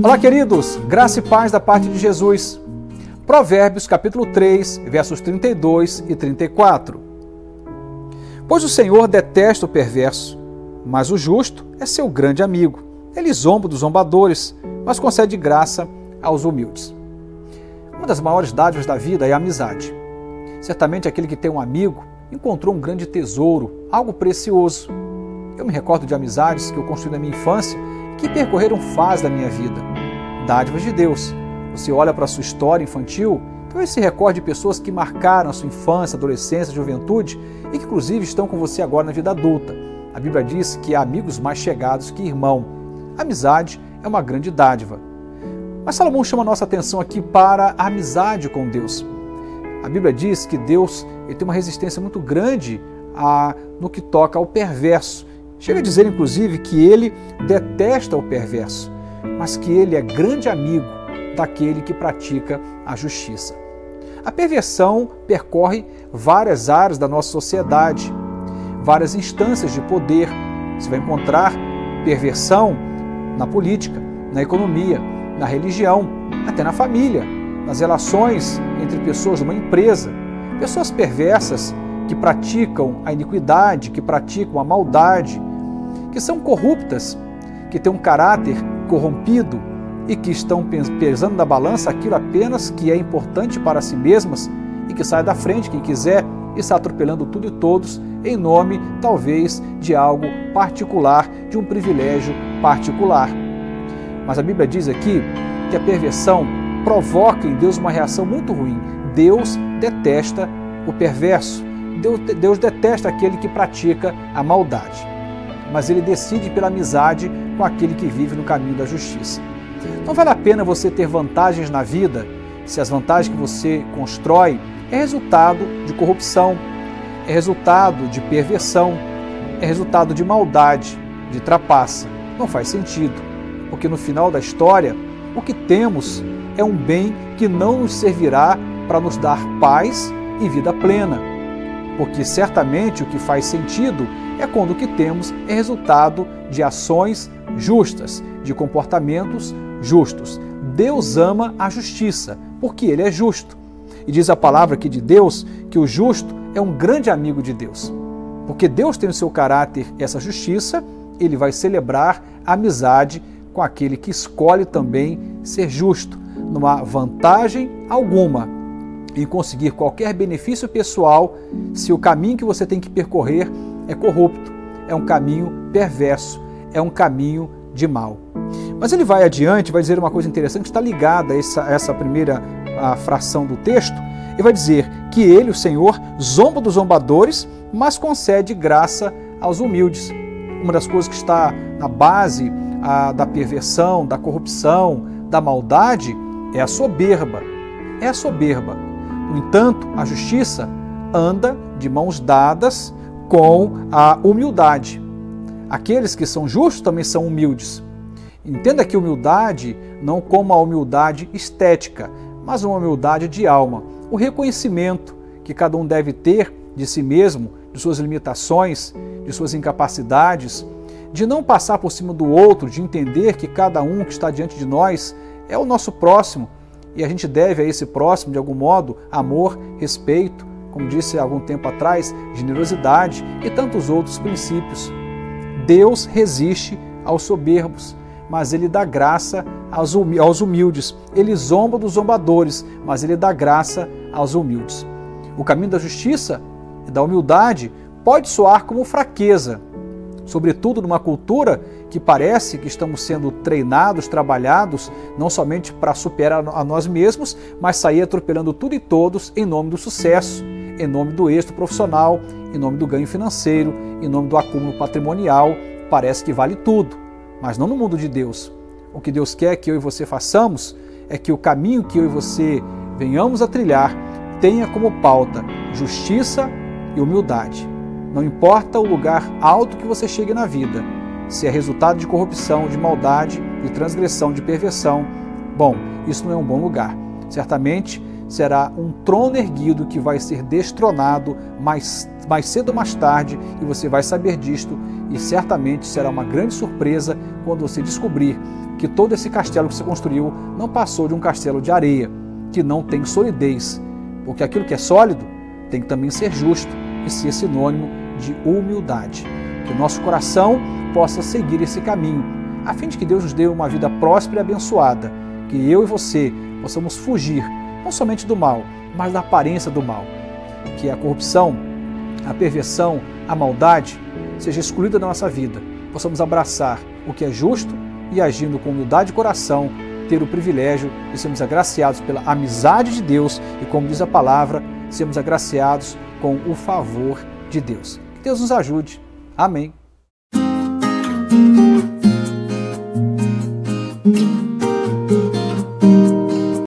Olá, queridos, graça e paz da parte de Jesus. Provérbios capítulo 3, versos 32 e 34. Pois o Senhor detesta o perverso, mas o justo é seu grande amigo. Ele zomba dos zombadores, mas concede graça aos humildes. Uma das maiores dádivas da vida é a amizade. Certamente aquele que tem um amigo encontrou um grande tesouro, algo precioso. Eu me recordo de amizades que eu construí na minha infância que percorreram fases da minha vida. Dádivas de Deus. Você olha para a sua história infantil, talvez se recorde de pessoas que marcaram a sua infância, adolescência, juventude e que inclusive estão com você agora na vida adulta. A Bíblia diz que há amigos mais chegados que irmão. amizade é uma grande dádiva. Mas Salomão chama a nossa atenção aqui para a amizade com Deus. A Bíblia diz que Deus ele tem uma resistência muito grande a, no que toca ao perverso. Chega a dizer, inclusive, que ele detesta o perverso, mas que ele é grande amigo daquele que pratica a justiça. A perversão percorre várias áreas da nossa sociedade, várias instâncias de poder. Você vai encontrar perversão na política, na economia, na religião, até na família, nas relações entre pessoas de uma empresa. Pessoas perversas que praticam a iniquidade, que praticam a maldade, que são corruptas, que têm um caráter corrompido e que estão pesando na balança aquilo apenas que é importante para si mesmas e que sai da frente quem quiser e está atropelando tudo e todos em nome, talvez, de algo particular, de um privilégio particular. Mas a Bíblia diz aqui que a perversão provoca em Deus uma reação muito ruim. Deus detesta o perverso. Deus, detesta aquele que pratica a maldade mas ele decide pela amizade com aquele que vive no caminho da justiça. Não vale a pena você ter vantagens na vida se as vantagens que você constrói é resultado de corrupção, é resultado de perversão, é resultado de maldade, de trapaça. Não faz sentido, porque no final da história, o que temos é um bem que não nos servirá para nos dar paz e vida plena. Porque certamente o que faz sentido é quando o que temos é resultado de ações justas, de comportamentos justos. Deus ama a justiça, porque ele é justo. E diz a palavra aqui de Deus que o justo é um grande amigo de Deus. Porque Deus tem no seu caráter essa justiça, ele vai celebrar a amizade com aquele que escolhe também ser justo. Não há vantagem alguma em conseguir qualquer benefício pessoal se o caminho que você tem que percorrer é corrupto, é um caminho perverso, é um caminho de mal. Mas ele vai adiante, vai dizer uma coisa interessante, está ligada a essa, a essa primeira a fração do texto, e vai dizer que ele, o Senhor, zomba dos zombadores, mas concede graça aos humildes. Uma das coisas que está na base a, da perversão, da corrupção, da maldade é a soberba. É a soberba. No entanto, a justiça anda de mãos dadas com a humildade. Aqueles que são justos também são humildes. Entenda que humildade não como a humildade estética, mas uma humildade de alma. O reconhecimento que cada um deve ter de si mesmo, de suas limitações, de suas incapacidades, de não passar por cima do outro, de entender que cada um que está diante de nós é o nosso próximo e a gente deve a esse próximo, de algum modo, amor, respeito, como disse há algum tempo atrás, generosidade e tantos outros princípios. Deus resiste aos soberbos, mas ele dá graça aos humildes. Ele zomba dos zombadores, mas ele dá graça aos humildes. O caminho da justiça e da humildade pode soar como fraqueza, sobretudo numa cultura que parece que estamos sendo treinados, trabalhados, não somente para superar a nós mesmos, mas sair atropelando tudo e todos em nome do sucesso, em nome do êxito profissional, em nome do ganho financeiro, em nome do acúmulo patrimonial. Parece que vale tudo, mas não no mundo de Deus. O que Deus quer que eu e você façamos é que o caminho que eu e você venhamos a trilhar tenha como pauta justiça e humildade. Não importa o lugar alto que você chegue na vida, se é resultado de corrupção, de maldade, de transgressão, de perversão, bom, isso não é um bom lugar. Certamente, será um trono erguido que vai ser destronado mais, mais cedo ou mais tarde, e você vai saber disto, e certamente será uma grande surpresa quando você descobrir que todo esse castelo que você construiu não passou de um castelo de areia, que não tem solidez, porque aquilo que é sólido tem que também ser justo e ser sinônimo de humildade. Que o nosso coração possa seguir esse caminho, a fim de que Deus nos dê uma vida próspera e abençoada, que eu e você possamos fugir não somente do mal, mas da aparência do mal. Que a corrupção, a perversão, a maldade seja excluída da nossa vida. Possamos abraçar o que é justo e, agindo com humildade de coração, ter o privilégio de sermos agraciados pela amizade de Deus e, como diz a palavra, sermos agraciados com o favor de Deus. Que Deus nos ajude. Amém.